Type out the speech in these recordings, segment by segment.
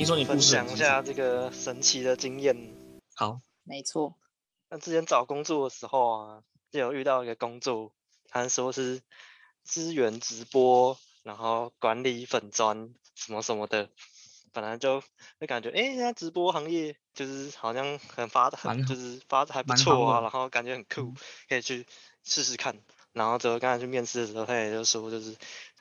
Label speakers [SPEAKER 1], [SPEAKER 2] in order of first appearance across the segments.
[SPEAKER 1] 听说你
[SPEAKER 2] 分享一下这个神奇的经验。
[SPEAKER 1] 好，
[SPEAKER 3] 没错。
[SPEAKER 2] 那之前找工作的时候啊，就有遇到一个工作，他说是资源直播，然后管理粉专什么什么的。本来就就感觉，哎，现在直播行业就是好像很发达，就是发的还不错啊，然后感觉很酷，可以去试试看。然后之后刚才去面试的时候，他也就说，就是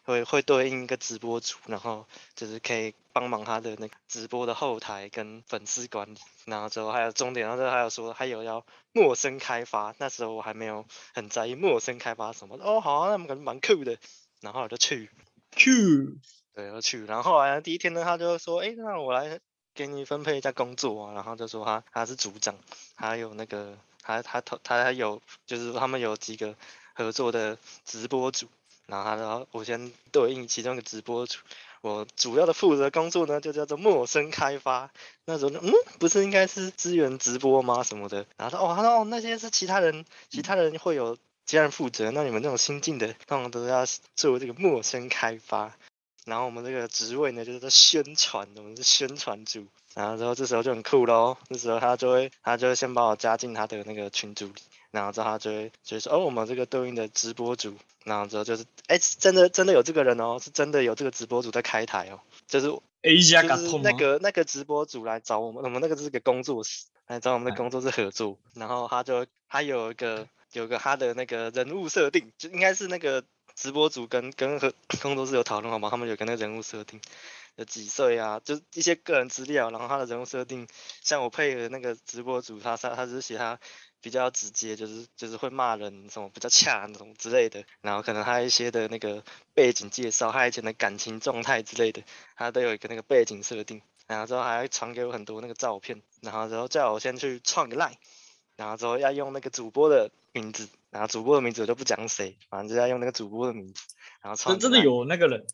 [SPEAKER 2] 会会对应一个直播组，然后就是可以帮忙他的那个直播的后台跟粉丝管理。然后之后还有重点，然后还有说还有要陌生开发，那时候我还没有很在意陌生开发什么的。哦，好啊，那么感觉蛮酷的。然后我就去，
[SPEAKER 1] 去。
[SPEAKER 2] 对，我去，然后后来第一天呢，他就说，哎，那我来给你分配一下工作啊，然后就说他他是组长，还有那个他他他他还有就是他们有几个合作的直播组，然后他说我先对应其中一个直播组，我主要的负责工作呢就叫做陌生开发，那时候嗯，不是应该是资源直播吗什么的，然后他哦他说哦那些是其他人，其他人会有其他人负责，那你们这种新进的通常都要做这个陌生开发。然后我们这个职位呢，就是在宣传，我们是宣传组。然后之后这时候就很酷喽，这时候他就会，他就会先把我加进他的那个群组里。然后之后他就会，就说，哦，我们这个对应的直播组。然后之后就是，哎，真的真的有这个人哦，是真的有这个直播组在开台哦，就是，就是那个那个直播组来找我们，我们那个是个工作室来找我们的工作室合作。然后他就他有一个有个他的那个人物设定，就应该是那个。直播组跟跟和工作室有讨论好吗？他们有跟那个人物设定，有几岁啊，就一些个人资料，然后他的人物设定，像我配合那个直播组，他他他只是写他比较直接，就是就是会骂人什么比较恰那种之类的，然后可能他一些的那个背景介绍，他以前的感情状态之类的，他都有一个那个背景设定，然后之后还会传给我很多那个照片，然后之后叫我先去创个 line，然后之后要用那个主播的名字。然后主播的名字我就不讲谁，反正就要用那个主播的名字，然后真
[SPEAKER 1] 真的有那个人，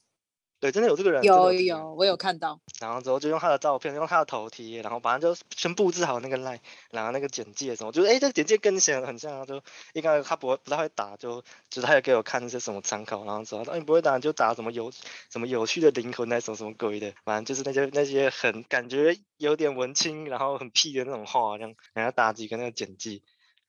[SPEAKER 2] 对，真的有这个人，
[SPEAKER 3] 有有，有，我有看到。
[SPEAKER 2] 然后之后就用他的照片，用他的头贴，然后反正就先布置好那个 line，然后那个简介什么，就是哎这个简介跟你写很像，就应该他不会不太会打，就就是他也给我看一些什么参考，然后说你不会打就打什么有什么有趣的灵魂那种什么鬼的，反正就是那些那些很感觉有点文青，然后很屁的那种话，这样然后打几个那个简介。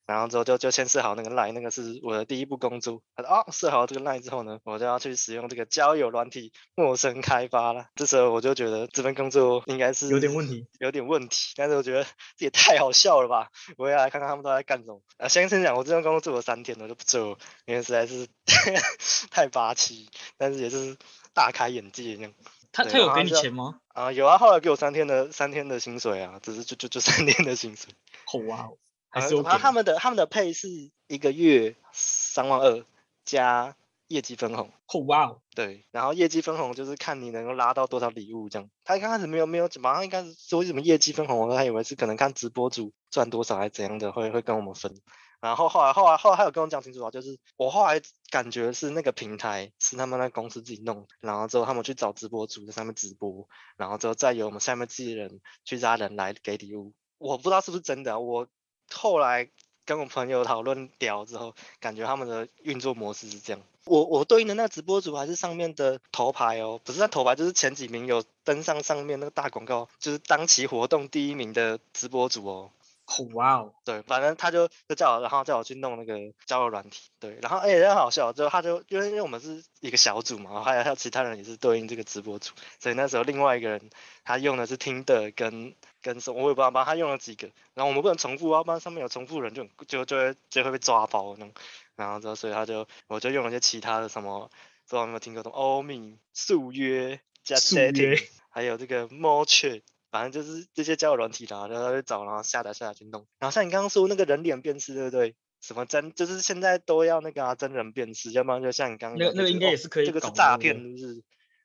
[SPEAKER 2] 然后之后就就先设好那个 line，那个是我的第一步工作。他说哦，设好这个 line 之后呢，我就要去使用这个交友软体陌生开发了。这时候我就觉得这份工作应该是
[SPEAKER 1] 有点问题，
[SPEAKER 2] 有点问题。但是我觉得这也太好笑了吧！我要来看看他们都在干什么。啊，先先讲，我这份工作做了三天，我就不做，因为实在是 太霸气，但是也是大开眼界那样。
[SPEAKER 1] 他他有给你钱吗？
[SPEAKER 2] 啊，有啊，后来给我三天的三天的薪水啊，只是就就就三天的薪水。
[SPEAKER 1] 好哇。
[SPEAKER 2] 然后他们的他们的配是一个月三万二加业绩分红。
[SPEAKER 1] 哇哦！
[SPEAKER 2] 对，然后业绩分红就是看你能够拉到多少礼物这样。他刚开始没有没有，马上应该是说什么业绩分红，我还以为是可能看直播主赚多少还是怎样的，会会跟我们分。然后后来后来后来他有跟我讲清楚啊，就是我后来感觉是那个平台是他们那公司自己弄，然后之后他们去找直播主在上面直播，然后之后再由我们下面自己人去拉人来给礼物。我不知道是不是真的，我。后来跟我朋友讨论聊之后，感觉他们的运作模式是这样。我我对应的那个直播主还是上面的头牌哦，不是那头牌，就是前几名有登上上面那个大广告，就是当期活动第一名的直播主哦。
[SPEAKER 1] 哇哦，
[SPEAKER 2] 对，反正他就就叫我，然后叫我去弄那个交友软体，对，然后哎，很好笑，就他就因为因为我们是一个小组嘛，然后还有还有其他人也是对应这个直播组，所以那时候另外一个人他用的是 Tinder 跟跟什么，我也不知道，他用了几个，然后我们不能重复啊，不然上面有重复人就就就会就会被抓包那种，然后之后所以他就我就用了一些其他的什么，不知道有没有听过什么欧米速约加 setting，还有这个 Match。反正就是这些交友软体啦，然后去找，然后下载下来去弄。然后像你刚刚说那个人脸辨识，对不对？什么真就是现在都要那个啊，真人辨识，要不然就像你刚刚
[SPEAKER 1] 那个、那个应该也是可以、哦，
[SPEAKER 2] 这个是诈骗，是不是？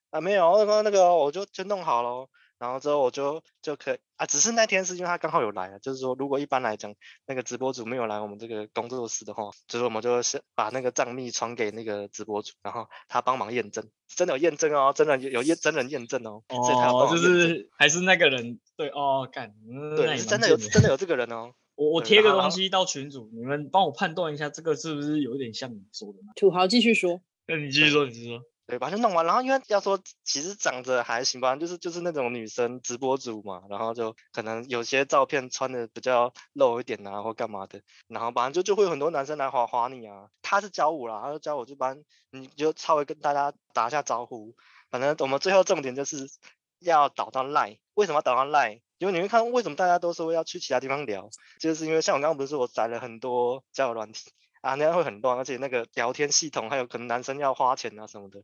[SPEAKER 2] 啊，没有，那个那个我就就弄好了。然后之后我就就可以啊，只是那天是因为他刚好有来啊，就是说如果一般来讲那个直播主没有来我们这个工作室的话，就是我们就是把那个账密传给那个直播主，然后他帮忙验证，真的有验证哦，真的有有验真人验证哦，
[SPEAKER 1] 哦，所以他要就是还是那个人对哦，干，嗯、
[SPEAKER 2] 对，是真的有真的有这个人哦，
[SPEAKER 1] 我我贴个东西到群主，你们帮我判断一下这个是不是有点像你说的吗？
[SPEAKER 3] 土豪继续说，
[SPEAKER 1] 那你继续说，你继续说。
[SPEAKER 2] 对，把它弄完，然后因为要说其实长得还行吧，就是就是那种女生直播主嘛，然后就可能有些照片穿的比较露一点啊，或干嘛的，然后反正就就会有很多男生来滑滑你啊。他是教我啦，他就教我就帮你就稍微跟大家打一下招呼。反正我们最后重点就是要导到 Line，为什么要导到 Line？因为你会看为什么大家都说要去其他地方聊，就是因为像我刚刚不是说我载了很多交友软体。啊，那样会很乱，而且那个聊天系统还有可能男生要花钱啊什么的，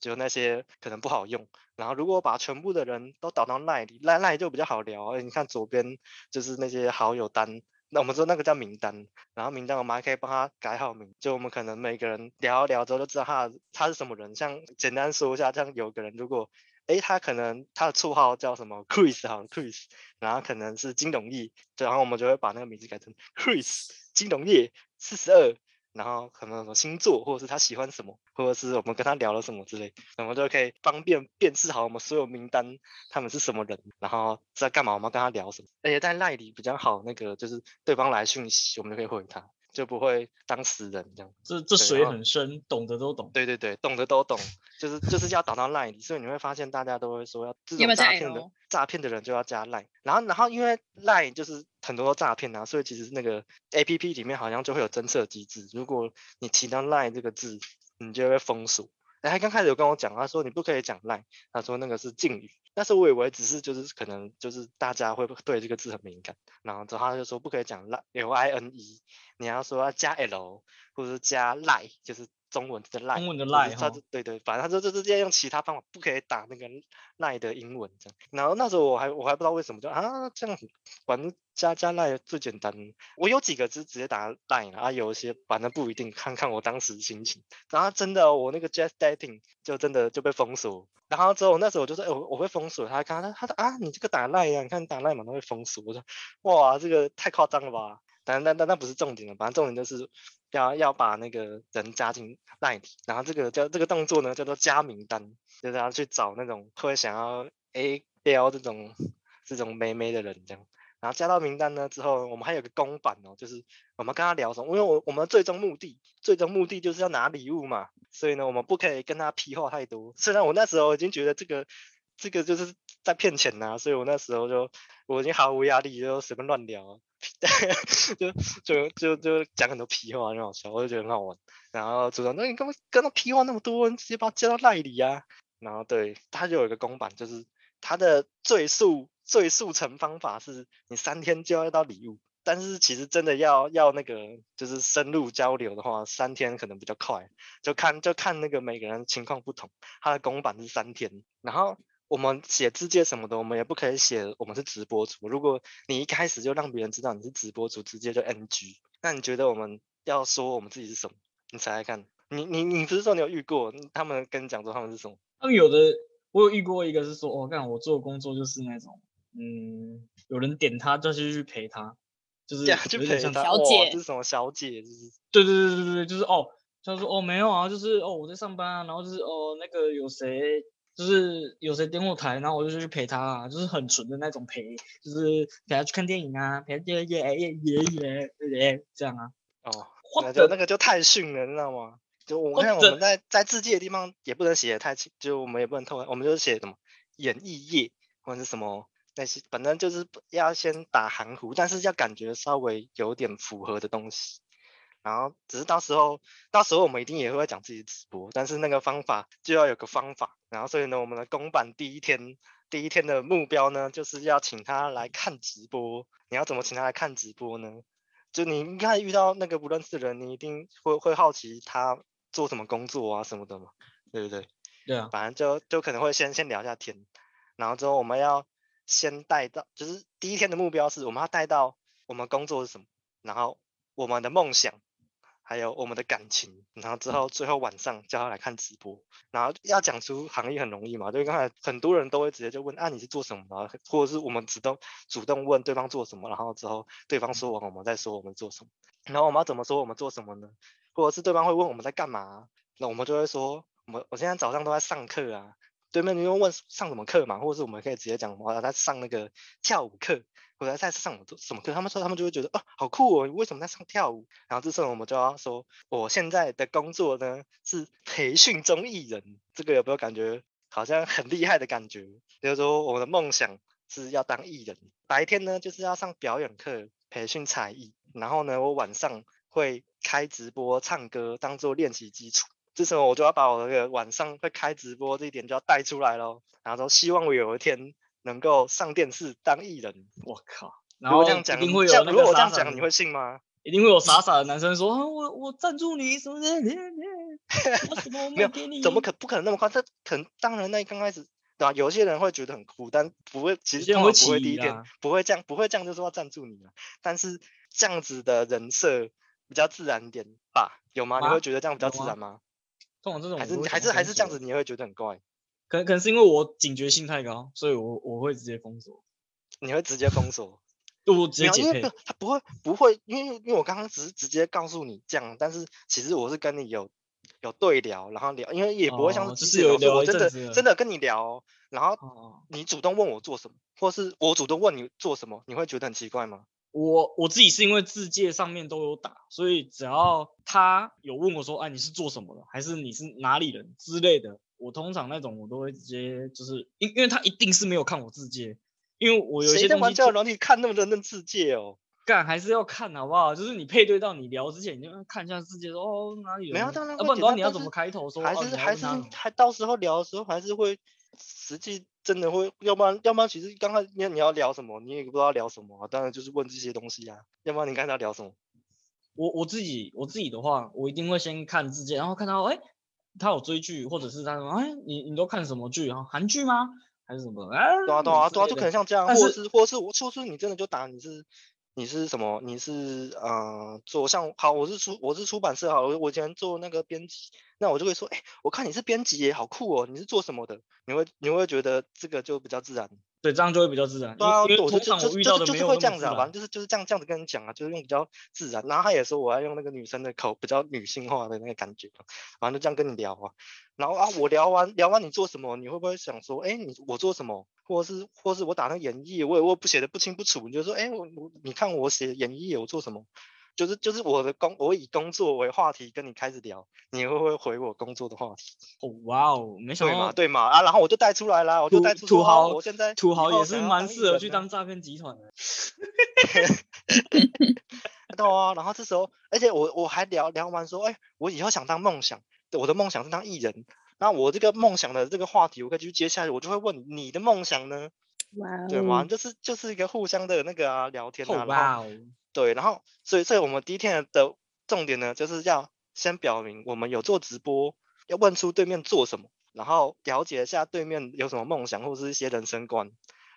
[SPEAKER 2] 就那些可能不好用。然后如果把全部的人都导到 LINE 里，LINE 就比较好聊。你看左边就是那些好友单，那我们说那个叫名单，然后名单我们还可以帮他改好名，就我们可能每个人聊一聊之后就知道他他是什么人。像简单说一下，像有个人如果，诶他可能他的绰号叫什么 Chris 好像 Chris，然后可能是金融业，然后我们就会把那个名字改成 Chris 金融业。四十二，然后可能什么星座，或者是他喜欢什么，或者是我们跟他聊了什么之类，我们就可以方便辨识好我们所有名单他们是什么人，然后在干嘛，我们要跟他聊什么。而且在赖里比较好，那个就是对方来讯息，我们就可以回他。就不会当死人这样，
[SPEAKER 1] 这这水很深，懂得都懂。
[SPEAKER 2] 对对对，懂得都懂，就是就是要打到 LINE 里，所以你会发现大家都会说要这种诈骗的诈骗的人就要加 LINE，然后然后因为 LINE 就是很多诈骗啊，所以其实那个 APP 里面好像就会有侦测机制，如果你提到 LINE 这个字，你就会封锁。哎，他刚开始有跟我讲，他说你不可以讲 lie 他说那个是敬语。但是我以为只是就是可能就是大家会对这个字很敏感，然后之后他就说不可以讲 L I N E，你要说要加 L 或者是加 ly 就是。中文的 line，，
[SPEAKER 1] 中文的赖哈，
[SPEAKER 2] 对对，反正他就就直接用其他方法，不可以打那个 line 的英文这样。然后那时候我还我还不知道为什么就啊这样子，反正加加赖最简单。我有几个是直接打赖啊，有一些反正不一定，看看我当时心情。然后真的我那个 Just Dating 就真的就被封锁。然后之后那时候我就说，哎、欸、我我被封锁，他看他他说啊你这个打 line 啊，你看你打赖嘛都会封锁。我说哇这个太夸张了吧。但但但那不是重点了，反正重点就是要要把那个人加进 LINE 里，然后这个叫这个动作呢叫做加名单，就是要去找那种会想要 A 标这种这种妹妹的人这样，然后加到名单呢之后，我们还有个公版哦，就是我们跟他聊什么，因为我我们最终目的最终目的就是要拿礼物嘛，所以呢我们不可以跟他屁话太多。虽然我那时候已经觉得这个这个就是在骗钱呐、所以我那时候就我已经毫无压力，就随便乱聊。就就就就讲很多屁话，很好笑，我就觉得很好玩。然后组长，那你干嘛跟他屁话那么多？你直接把他接到赖里啊。然后对，他就有一个公版，就是他的最速最速成方法是你三天就要到礼物。但是其实真的要要那个就是深入交流的话，三天可能比较快，就看就看那个每个人情况不同。他的公版是三天，然后。我们写自介什么的，我们也不可以写我们是直播主。如果你一开始就让别人知道你是直播主，直接就 NG。那你觉得我们要说我们自己是什么？你猜猜看。你你你不是说你有遇过他们跟你讲说他们是什么？
[SPEAKER 1] 他们有的我有遇过一个是说，哦，干我做的工作就是那种，嗯，有人点他就是去陪他，就是
[SPEAKER 2] 去陪他。
[SPEAKER 3] 小姐，
[SPEAKER 2] 这是什么小姐？就是
[SPEAKER 1] 对对对对对对，就是哦，他说哦没有啊，就是哦我在上班啊，然后就是哦那个有谁。就是有谁点我台，然后我就去陪他啊，就是很纯的那种陪，就是陪他去看电影啊，陪他耶耶耶耶耶这样啊。
[SPEAKER 2] 哦，那就那个就太逊了，你知道吗？就我看我们在在自介的地方也不能写的太清，就我们也不能透，我们就写什么演艺业或者是什么那些，反正就是要先打含糊，但是要感觉稍微有点符合的东西。然后只是到时候，到时候我们一定也会讲自己直播，但是那个方法就要有个方法。然后所以呢，我们的公版第一天，第一天的目标呢，就是要请他来看直播。你要怎么请他来看直播呢？就你应该遇到那个不认识的人，你一定会会好奇他做什么工作啊什么的嘛，对不对？
[SPEAKER 1] 对啊。
[SPEAKER 2] 反正就就可能会先先聊一下天，然后之后我们要先带到，就是第一天的目标是我们要带到我们工作是什么，然后我们的梦想。还有我们的感情，然后之后最后晚上叫他来看直播，然后要讲出行业很容易嘛，就刚才很多人都会直接就问啊，你是做什么的，或者是我们主动主动问对方做什么，然后之后对方说完我们再说我们做什么，然后我们要怎么说我们做什么呢？或者是对方会问我们在干嘛，那我们就会说我们我现在早上都在上课啊。对面就问上什么课嘛，或者是我们可以直接讲，我在上那个跳舞课，或者在上什么什么课，他们说他们就会觉得哦，好酷哦，你为什么在上跳舞？然后这时候我们就要说，我现在的工作呢是培训中艺人，这个有没有感觉好像很厉害的感觉？比如说我的梦想是要当艺人，白天呢就是要上表演课培训才艺，然后呢我晚上会开直播唱歌当做练习基础。这时候我就要把我那个晚上会开直播这一点就要带出来喽，然后说希望我有一天能够上电视当艺人。
[SPEAKER 1] 我靠！然后这样讲，
[SPEAKER 2] 一定会有那个傻傻的，你会信吗？
[SPEAKER 1] 一定会有傻傻的男生说啊，我我赞助你什么的，
[SPEAKER 2] 没有，怎么可不可能那么快？这可能当然那刚开始对吧？有些人会觉得很酷，但不会，其实他们不会第一点不会这样，不会这样就说要赞助你了。但是这样子的人设比较自然点吧？有吗？你会觉得这样比较自然吗？这种
[SPEAKER 1] 还
[SPEAKER 2] 是还是还是这样子，你会觉得很怪。
[SPEAKER 1] 可能可能是因为我警觉性太高，所以我我会直接封锁。
[SPEAKER 2] 你会直接封锁？
[SPEAKER 1] 不直接解配？
[SPEAKER 2] 他不会不会，因为因为我刚刚只是直接告诉你这样，但是其实我是跟你有有对聊，然后聊，因为也不会像是机器人，我真的真的跟你聊，然后你主动问我做什么，或是我主动问你做什么，你会觉得很奇怪吗？
[SPEAKER 1] 我我自己是因为自介上面都有打，所以只要他有问我说，哎，你是做什么的，还是你是哪里人之类的，我通常那种我都会直接就是，因因为他一定是没有看我自介，因为我有一些东西。谁在玩
[SPEAKER 2] 交友软体看那么认真自介哦？
[SPEAKER 1] 干还是要看好不好？就是你配对到你聊之前，你就看一下自介说，哦哪里人？
[SPEAKER 2] 没有，当然。
[SPEAKER 1] 啊不然你要怎么开头说？
[SPEAKER 2] 还是还是还到时候聊的时候还是会实际。真的会，要不然，要不然，其实刚刚你你要聊什么，你也不知道聊什么啊。当然就是问这些东西啊。要不然你刚才要聊什么？
[SPEAKER 1] 我我自己我自己的话，我一定会先看字节，然后看到哎，他有追剧，或者是他说哎，你你都看什么剧啊？韩剧吗？还是什么？哎，
[SPEAKER 2] 对啊对啊对啊，就可能像这样，或者是或者是我，或是你真的就打你是。你是什么？你是呃做像好，我是出我是出版社好，我我以前做那个编辑，那我就会说，哎、欸，我看你是编辑耶，好酷哦，你是做什么的？你会你会觉得这个就比较自然，
[SPEAKER 1] 对，这样就会比较自然。
[SPEAKER 2] 对啊，
[SPEAKER 1] 因为
[SPEAKER 2] 我就就就就就是会这样子啊，
[SPEAKER 1] 反
[SPEAKER 2] 正就是就是这样这样子跟你讲啊，就是用比较自然。然后他也说我要用那个女生的口，比较女性化的那个感觉，反正就这样跟你聊啊。然后啊，我聊完聊完你做什么，你会不会想说，哎、欸，你我做什么？或是，或是我打那演绎，我也我不写的不清不楚，你就说，哎、欸，我我你看我写演绎，我做什么？就是就是我的工，我以工作为话题跟你开始聊，你会不会回我工作的话题？
[SPEAKER 1] 哦，哇哦，没想到，
[SPEAKER 2] 对嘛对嘛啊，然后我就带出来啦，我就带出土豪，我现在
[SPEAKER 1] 土豪也是蛮适合去当诈骗集团的。
[SPEAKER 2] 对啊，然后这时候，而且我我还聊聊完说，哎、欸，我以后想当梦想，我的梦想是当艺人。那我这个梦想的这个话题，我可以继续接下来，我就会问你的梦想呢？哇，Wow. 对吗？就是就是一个互相的那个啊聊天啊，哇，Wow. 对，然后所以所以我们第一天的重点呢，就是要先表明我们有做直播，要问出对面做什么，然后了解一下对面有什么梦想或者是一些人生观。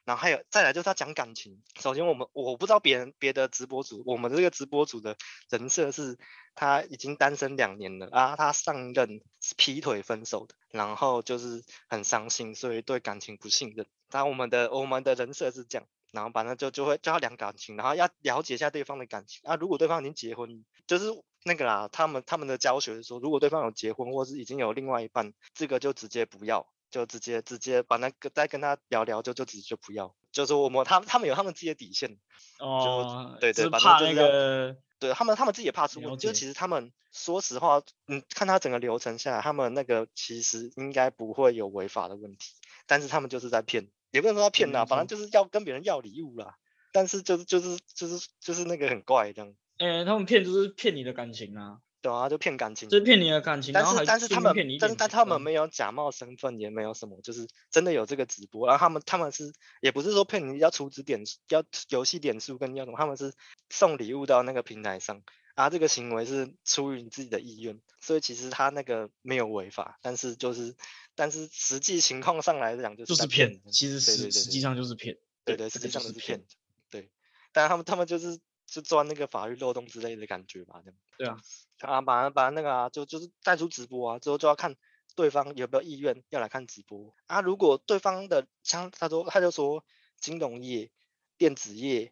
[SPEAKER 2] 然后还有再来就是他讲感情。首先我们我不知道别人别的直播主，我们这个直播主的人设是他已经单身两年了啊，他上任劈腿分手的，然后就是很伤心，所以对感情不信任。然后我们的我们的人设是这样，然后反正就就会叫他聊感情，然后要了解一下对方的感情啊。如果对方已经结婚，就是那个啦，他们他们的教学是说，如果对方有结婚或是已经有另外一半，这个就直接不要。就直接直接把那个再跟他聊聊，就就直接就不要，就是我们他们他们有他们自己的底线。
[SPEAKER 1] 哦，
[SPEAKER 2] 对对，
[SPEAKER 1] 怕那个，
[SPEAKER 2] 对他们他们自己也怕出问题，就其。实他们说实话，嗯，看他整个流程下来，他们那个其实应该不会有违法的问题，但是他们就是在骗，也不能说他骗啦，反正就是要跟别人要礼物啦，但是就是就是就是就是那个很怪这样，
[SPEAKER 1] 哎、欸，他们骗就是骗你的感情啊。
[SPEAKER 2] 对啊，就骗感情，
[SPEAKER 1] 就骗你的感情。
[SPEAKER 2] 但是但是他们，但是但他们没有假冒身份，也没有什么，就是真的有这个直播。然后他们他们是也不是说骗你要储值点，要游戏点数跟要什么，他们是送礼物到那个平台上。啊，这个行为是出于你自己的意愿，所以其实他那个没有违法，但是就是但是实际情况上来讲就是骗。
[SPEAKER 1] 其实实实际上就是骗。
[SPEAKER 2] 对对，实际上就是骗。对，但是他们他们就是就钻那个法律漏洞之类的感觉吧。
[SPEAKER 1] 对啊。
[SPEAKER 2] 啊，把把那个啊，就就是带出直播啊，之后就要看对方有没有意愿要来看直播啊。如果对方的像他说，他就说金融业、电子业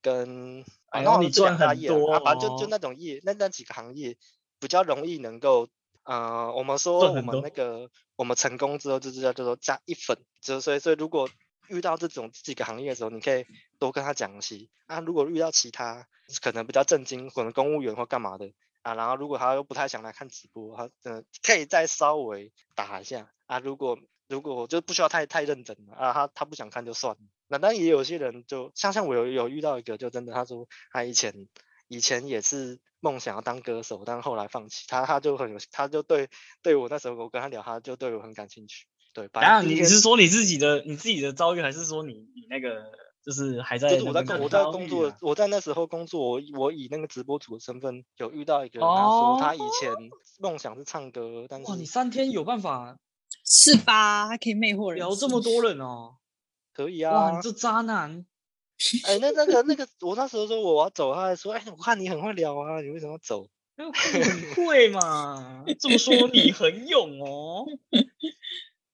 [SPEAKER 2] 跟啊，然后你赚很多啊，反正就就那种业，那那几个行业比较容易能够呃，我们说我们那个我们成功之后就是叫叫做加一分，就所以所以如果遇到这种几个行业的时候，你可以多跟他讲些啊。如果遇到其他可能比较正经，可能公务员或干嘛的啊，然后如果他又不太想来看直播，他嗯、呃、可以再稍微打一下啊。如果如果就不需要太太认真了啊，他他不想看就算了。那当然也有些人就像像我有有遇到一个，就真的他说他以前以前也是梦想要当歌手，但后来放弃。他他就很有，他就对对我那时候我跟他聊，他就对我很感兴趣。对，当然
[SPEAKER 1] 你是说你自己的你自己的遭遇，还是说你你那个就是还在？
[SPEAKER 2] 就是我在我在工作，啊、我在那时候工作，我我以那个直播主的身份有遇到一个人，他说他以前梦想是唱歌，但是
[SPEAKER 1] 哇，你三天有办法？
[SPEAKER 3] 是吧？还可以魅惑人，
[SPEAKER 1] 聊这么多人哦，
[SPEAKER 2] 可以啊。
[SPEAKER 1] 哇，你这渣男！
[SPEAKER 2] 哎、欸，那那个那个，我那时候说我要走，他还说，哎、欸，我看你很会聊啊，你为什么要走？
[SPEAKER 1] 很会嘛，这么说你很勇哦。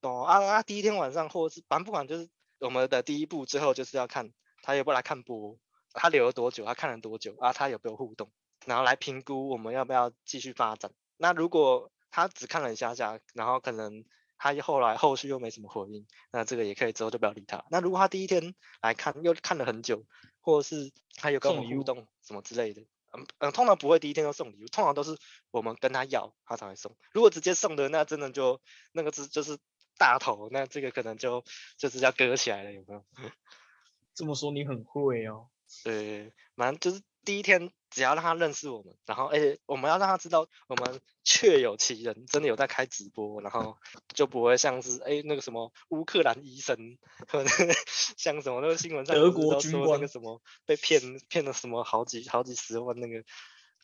[SPEAKER 2] 哦啊啊！第一天晚上，或者是反正不管，就是我们的第一步，之后就是要看他有没有来看播，他留了多久，他看了多久啊？他有没有互动，然后来评估我们要不要继续发展。那如果他只看了一下下，然后可能。他后来后续又没什么回应，那这个也可以之后就不要理他。那如果他第一天来看又看了很久，或者是他有跟我们互动什么之类的，嗯嗯，通常不会第一天就送礼物，通常都是我们跟他要他才会送。如果直接送的，那真的就那个是就是大头，那这个可能就就是要割起来了，有没有？
[SPEAKER 1] 这么说你很会哦。
[SPEAKER 2] 对，反正就是。第一天只要让他认识我们，然后而且我们要让他知道我们确有其人，真的有在开直播，然后就不会像是哎那个什么乌克兰医生，可能像什么那个新闻上
[SPEAKER 1] 德国军
[SPEAKER 2] 官那个什么被骗骗了什么好几好几十万那个，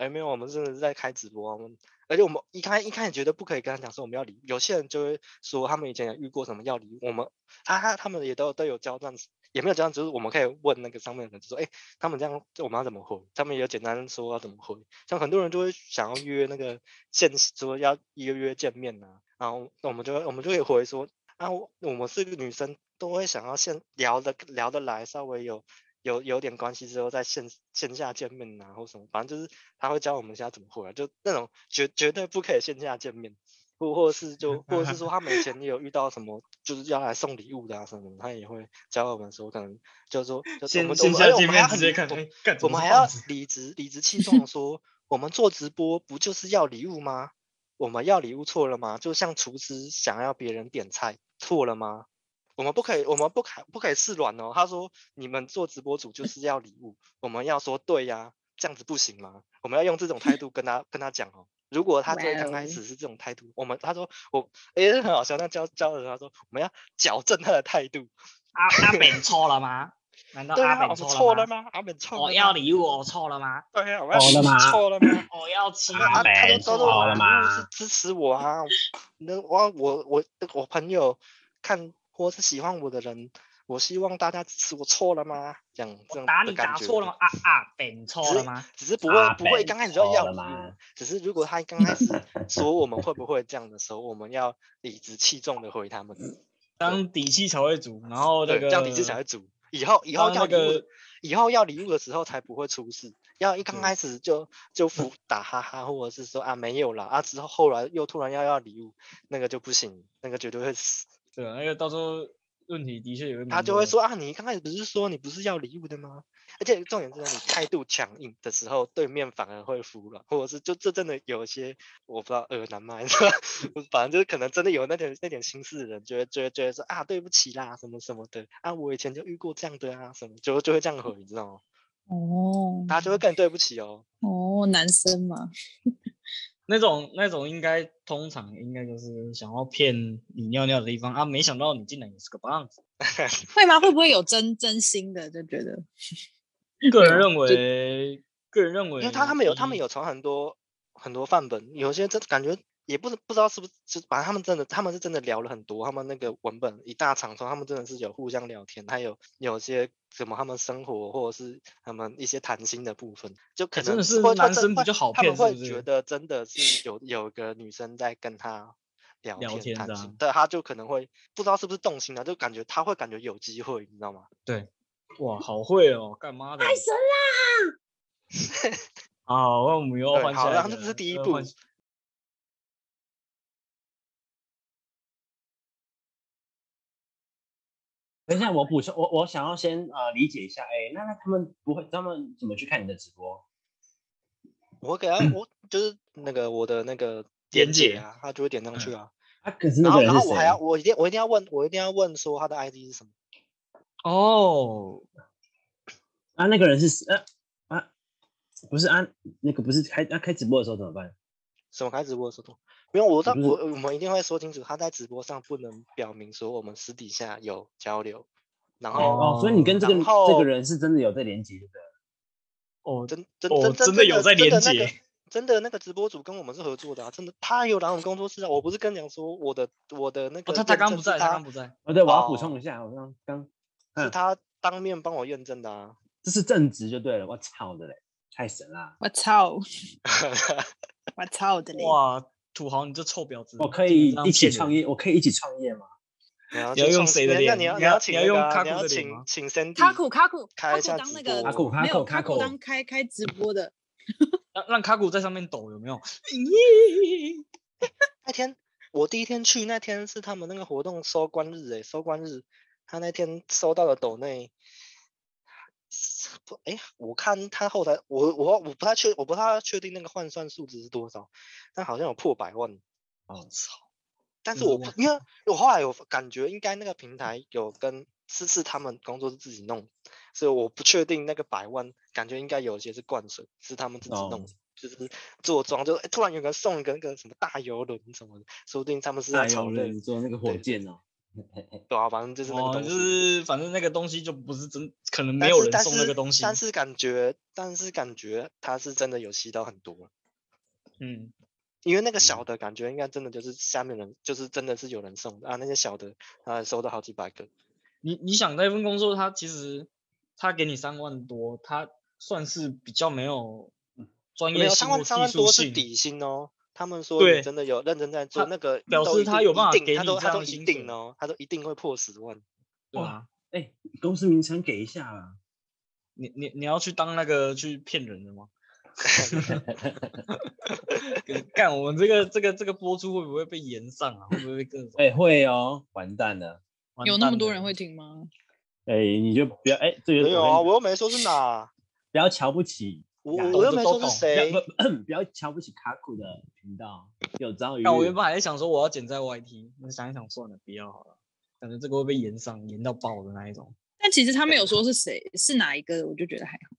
[SPEAKER 2] 哎没有，我们真的是在开直播，我们而且我们一开一开始觉得不可以跟他讲说我们要离，有些人就会说他们以前有遇过什么要离，我们他他他们也都都有交战。也没有这样，就是我们可以问那个上面的人，就说，哎，他们这样，我们要怎么回？他们也有简单说要怎么回。像很多人就会想要约那个现实，说要约约见面呐、啊，然后我们就我们就可以回说，啊，我们是个女生，都会想要先聊的聊得来，稍微有有有点关系之后在线线下见面呐、啊，或什么，反正就是他会教我们现在怎么回，就那种绝绝对不可以线下见面。或或是就或者是说他们以前也有遇到什么就是要来送礼物的啊什么，他也会教我们说，可能就是说，就我们我们还要我们还要理直理直气壮的说，我们做直播不就是要礼物吗？我们要礼物错了吗？就像厨师想要别人点菜错了吗？我们不可以，我们不可不可以示软哦。他说你们做直播主就是要礼物，我们要说对呀，这样子不行吗？我们要用这种态度跟他跟他讲哦。如果他最刚开始是这种态度我们他说我哎、欸、很好笑，那教教人他说我们要矫正他的态度。
[SPEAKER 1] 阿阿扁错了吗？难道阿扁错了吗？
[SPEAKER 2] 阿扁错
[SPEAKER 1] 我要礼物，我错了吗？
[SPEAKER 2] 对呀，我要错了吗？
[SPEAKER 1] 我要吃阿扁错了吗？
[SPEAKER 2] 是支持我啊，那我我我我朋友看或是喜欢我的人。我希望大家支持我错了吗？这样这样
[SPEAKER 1] 打你打错了吗？啊啊，扁错了吗？
[SPEAKER 2] 只是不会不会刚开始就要礼物，只是如果他刚开始说我们会不会这样的时候，我们要理直气壮的回他们，
[SPEAKER 1] 当底气才会足，然后那个
[SPEAKER 2] 这样底气才会足，以后以后要礼物，以后要礼物的时候才不会出事。要一刚开始就就服打哈哈，或者是说啊没有了啊，之后后来又突然要要礼物，那个就不行，那个绝对会死。
[SPEAKER 1] 对啊，那个到时候。问题的确有，
[SPEAKER 2] 他就会说啊，你刚开始不是说你不是要礼物的吗？而且重点是你态度强硬的时候，对面反而会服软，或者是就这真的有一些我不知道呃难 吗？反正就是可能真的有那点那点心思的人，就会就会觉得说啊，对不起啦，什么什么的啊，我以前就遇过这样的啊，什么就就会这样回，你知道吗？
[SPEAKER 3] 哦，
[SPEAKER 2] 他就会更对不起哦。
[SPEAKER 3] 哦，男生嘛。
[SPEAKER 1] 那种那种应该通常应该就是想要骗你尿尿的地方啊，没想到你竟然也是个棒子，
[SPEAKER 3] 会吗？会不会有真真心的就觉得？
[SPEAKER 1] 个人认为，个人认为，
[SPEAKER 2] 因为他他们有他们有传很多很多范本，有些真感觉。也不是不知道是不是，就反正他们真的，他们是真的聊了很多，他们那个文本一大长串，他们真的是有互相聊天，还有有些什么他们生活或者是他们一些谈心的部分，就可能
[SPEAKER 1] 是男生比较好骗，
[SPEAKER 2] 他们会觉得真的是有有个女生在跟他聊天谈心，对，他就可能会不知道是不是动心了，就感觉他会感觉有机会，你知道吗？
[SPEAKER 1] 对，哇，好会哦，干嘛的？
[SPEAKER 3] 太神啦！
[SPEAKER 1] 好，那我们又要换下一个，
[SPEAKER 2] 好，然后这是第一步。
[SPEAKER 4] 等一下，我补充，我我想要先呃理解一下，哎，那那他们不会，他们怎么去看你的直播？
[SPEAKER 2] 我给他，我就是那个我的那个 点解啊，他就会点上去啊。
[SPEAKER 4] 啊，可是那个人是谁？
[SPEAKER 2] 然后我还要，我一定我一定要问，我一定要问说他的 ID 是什么？
[SPEAKER 1] 哦，
[SPEAKER 4] 啊，那个人是啊啊，不是啊，那个不是开那、啊、开直播的时候怎么办？
[SPEAKER 2] 什么开直播的时候？不用，我到我我们一定会说清楚，他在直播上不能表明说我们私底下有交流。然后
[SPEAKER 4] 哦，所以你跟这个这个人是真的有在连接的。
[SPEAKER 1] 哦，
[SPEAKER 2] 真真
[SPEAKER 1] 真真的有在连接。
[SPEAKER 2] 真的那个直播主跟我们是合作的啊，真的，他有来我们工作室啊。我不是跟你讲说我的我的那个，
[SPEAKER 1] 他他刚不在，他刚不在。
[SPEAKER 4] 哦，对，我要补充一下，我刚刚
[SPEAKER 2] 是他当面帮我验证的啊，
[SPEAKER 4] 这是正职就对了。我操的嘞，太神了！
[SPEAKER 3] 我操，我操的嘞！
[SPEAKER 1] 哇，土豪，你这臭婊子！
[SPEAKER 4] 我可以一起创业，我可以一起创业吗？
[SPEAKER 2] 你要
[SPEAKER 1] 用谁的脸？
[SPEAKER 2] 你要
[SPEAKER 1] 你要
[SPEAKER 2] 请
[SPEAKER 1] 你要用卡
[SPEAKER 2] 你要
[SPEAKER 1] 库的脸
[SPEAKER 2] 请
[SPEAKER 1] 吗？
[SPEAKER 2] 请 Sandy
[SPEAKER 3] 卡库卡库
[SPEAKER 2] 开一下
[SPEAKER 3] 当那
[SPEAKER 2] 直播
[SPEAKER 3] 个
[SPEAKER 4] 卡库卡
[SPEAKER 3] 没有
[SPEAKER 4] 库卡库
[SPEAKER 3] 当开开直播的。
[SPEAKER 1] 让让卡古在上面抖有没有？
[SPEAKER 2] 那天我第一天去，那天是他们那个活动收官日哎，收官日，他那天收到了抖内，不哎，我看他后台，我我我不太确，我不太确定那个换算数值是多少，但好像有破百万。
[SPEAKER 1] 我操！
[SPEAKER 2] 但是我因为我后来有感觉，应该那个平台有跟是是他们工作是自己弄。所以我不确定那个百万，感觉应该有些是灌水，是他们自己弄，oh. 就是做庄，就、欸、突然有人送一个那个什么大游轮什么的，说不定他们是在炒热
[SPEAKER 4] 做那个火箭哦。
[SPEAKER 2] 对啊，反正就是那个东西，
[SPEAKER 1] 哦、就是反正那个东西就不是真，可能没有人送那个东西。
[SPEAKER 2] 但是，感觉，但是感觉他是真的有吸到很多。
[SPEAKER 1] 嗯，
[SPEAKER 2] 因为那个小的感觉应该真的就是下面人，就是真的是有人送的啊，那些小的啊收到好几百个。
[SPEAKER 1] 你你想那份工作，他其实。他给你三万多，他算是比较没有专业性，
[SPEAKER 2] 没有三万三万多是底薪哦。他们说你真的有认真在做那个，
[SPEAKER 1] 表示他有办法给你
[SPEAKER 2] 他都他都
[SPEAKER 1] 一
[SPEAKER 2] 定哦，他都一定会破十万。
[SPEAKER 1] 哇，
[SPEAKER 4] 哎、欸，公司名称给一下啊！
[SPEAKER 1] 你你你要去当那个去骗人的吗？干我们这个这个这个播出会不会被延上啊？会不会被各种？
[SPEAKER 4] 哎、欸，会哦，完蛋了！
[SPEAKER 3] 有那么多人会听吗？
[SPEAKER 4] 哎、欸，你就不要哎，这个
[SPEAKER 2] 没有啊，我又没说是哪，
[SPEAKER 4] 不要瞧不起
[SPEAKER 2] 我，我又没说是谁，
[SPEAKER 4] 不 不要瞧不起卡库的频道，有朝一日。
[SPEAKER 1] 那我原本还在想说我要剪在 YT，我想一想算了，不要好了，感觉这个会被延上，延到爆的那一种。
[SPEAKER 3] 但其实他没有说是谁，是哪一个，我就觉得还好。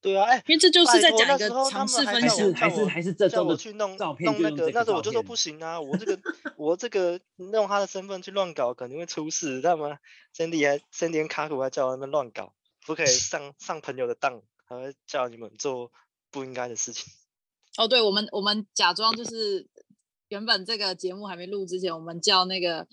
[SPEAKER 2] 对啊，哎，
[SPEAKER 3] 因为这就是在讲一个尝试分享，
[SPEAKER 4] 还是还是这
[SPEAKER 2] 叫我去弄照片弄那个，那时候我就说不行啊，我这个我这个用他的身份去乱搞，肯定会出事，知道吗？Sandy 还 Sandy 卡古还叫我们乱搞，不可以上上朋友的当，还会叫你们做不应该的事情。
[SPEAKER 3] 哦，对，我们我们假装就是原本这个节目还没录之前，我们叫那个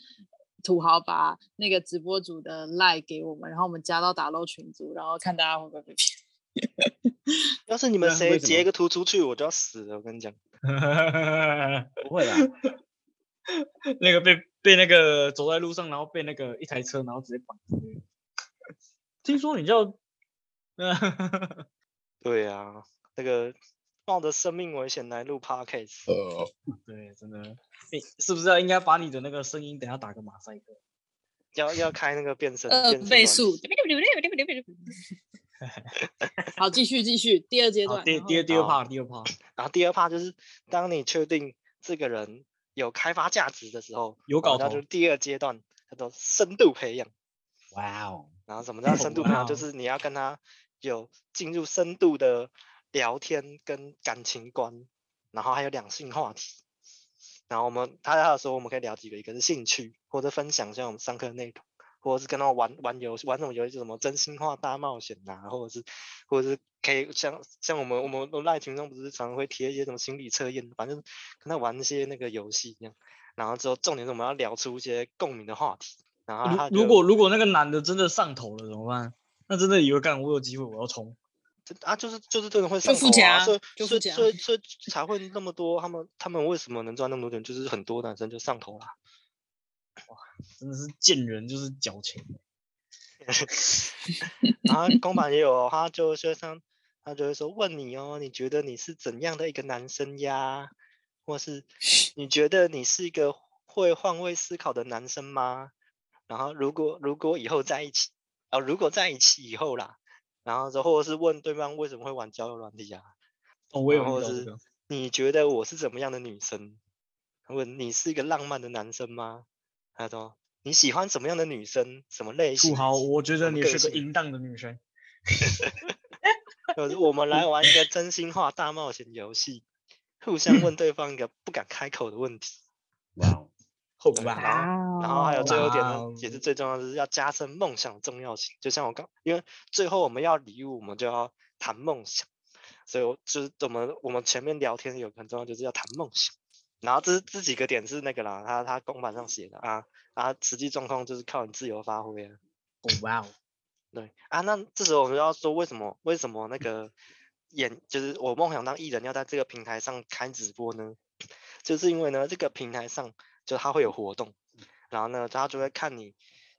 [SPEAKER 3] 土豪把那个直播组的 Line 给我们，然后我们加到打漏群组，然后看大家会不会被骗。
[SPEAKER 2] 要是你们谁截一个图出去，我就要死了。我跟你讲，
[SPEAKER 4] 不会啦。
[SPEAKER 1] 那个被被那个走在路上，然后被那个一台车，然后直接绑。听说你叫……
[SPEAKER 2] 对啊，那个冒着生命危险来录 Podcast。
[SPEAKER 1] 呃，对，真的。你是不是要应该把你的那个声音等下打个马赛克？
[SPEAKER 2] 要要开那个变声
[SPEAKER 3] 倍速。好，继续继续，第二阶段，
[SPEAKER 1] 第第二第二 part，第二 part，
[SPEAKER 2] 然后第二 part 就是当你确定这个人有开发价值的时候，
[SPEAKER 1] 有搞头，
[SPEAKER 2] 就是第二阶段叫做深度培养。
[SPEAKER 4] 哇哦，
[SPEAKER 2] 然后什么叫深度培养？就是你要跟他有进入深度的聊天跟感情观，然后还有两性话题。然后我们他那时候我们可以聊几个，一个是兴趣或者分享，一下我们上课的内容。或者是跟他玩玩游戏，玩什么游戏？什么真心话大冒险呐，或者是，或者是可以像像我们我们赖群中不是常常会贴一些什么心理测验，反正跟他玩一些那个游戏一样。然后之后重点是我们要聊出一些共鸣的话题。然后他
[SPEAKER 1] 如果如果那个男的真的上头了怎么办？那真的以为干我有机会我要冲。
[SPEAKER 2] 啊，就是就是这种会上头啊，所以所以所以所以才会那么多。他们他们为什么能赚那么多钱？就是很多男生就上头啦。
[SPEAKER 1] 哇，真的是见人就是矫情。
[SPEAKER 2] 然后公版也有、哦，他就学生，他就会说问你哦，你觉得你是怎样的一个男生呀？或是 你觉得你是一个会换位思考的男生吗？然后如果如果以后在一起，啊，如果在一起以后啦，然后之后或者是问对方为什么会玩交友软体啊？
[SPEAKER 1] 哦，我有
[SPEAKER 2] 或者是你觉得我是怎么样的女生？问你是一个浪漫的男生吗？他说你喜欢什么样的女生？什么类型？
[SPEAKER 1] 土豪，我觉得你是个淫荡的女生。
[SPEAKER 2] 我们来玩一个真心话大冒险游戏，互相问 对方一个不敢开口的问题。
[SPEAKER 4] 哇哦，
[SPEAKER 1] 好
[SPEAKER 2] 吧。然后还有最后一点呢，也是最重要的，是要加深梦想的重要性。就像我刚，因为最后我们要礼物，我们就要谈梦想。所以，就是我们我们前面聊天有很重要，就是要谈梦想。然后这这几个点是那个啦，他他公版上写的啊啊，实际状况就是靠你自由发挥啊。
[SPEAKER 1] 哇哦，
[SPEAKER 2] 对啊，那这时候我们要说为什么为什么那个演就是我梦想当艺人要在这个平台上开直播呢？就是因为呢这个平台上就他会有活动，然后呢他就会看你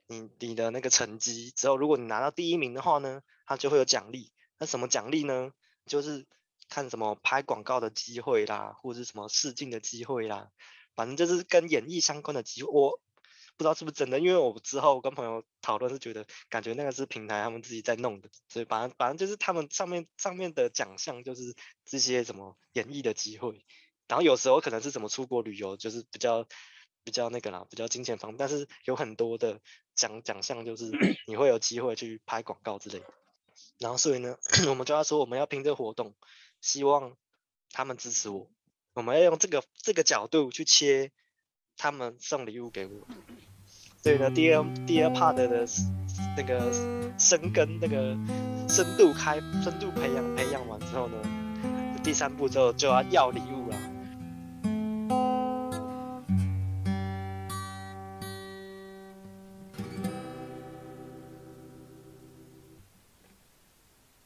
[SPEAKER 2] 你你的那个成绩之后，如果你拿到第一名的话呢，他就会有奖励。那什么奖励呢？就是。看什么拍广告的机会啦，或者是什么试镜的机会啦，反正就是跟演艺相关的机会。我不知道是不是真的，因为我之后跟朋友讨论是觉得，感觉那个是平台他们自己在弄的，所以反正反正就是他们上面上面的奖项就是这些什么演艺的机会，然后有时候可能是什么出国旅游，就是比较比较那个啦，比较金钱方面，但是有很多的奖奖项就是 你会有机会去拍广告之类的，然后所以呢，我们就要说我们要拼这个活动。希望他们支持我，我们要用这个这个角度去切他们送礼物给我。所以呢，第二第二 part 的那个深耕那个深度开深度培养培养完之后呢，第三步之后就要要礼物。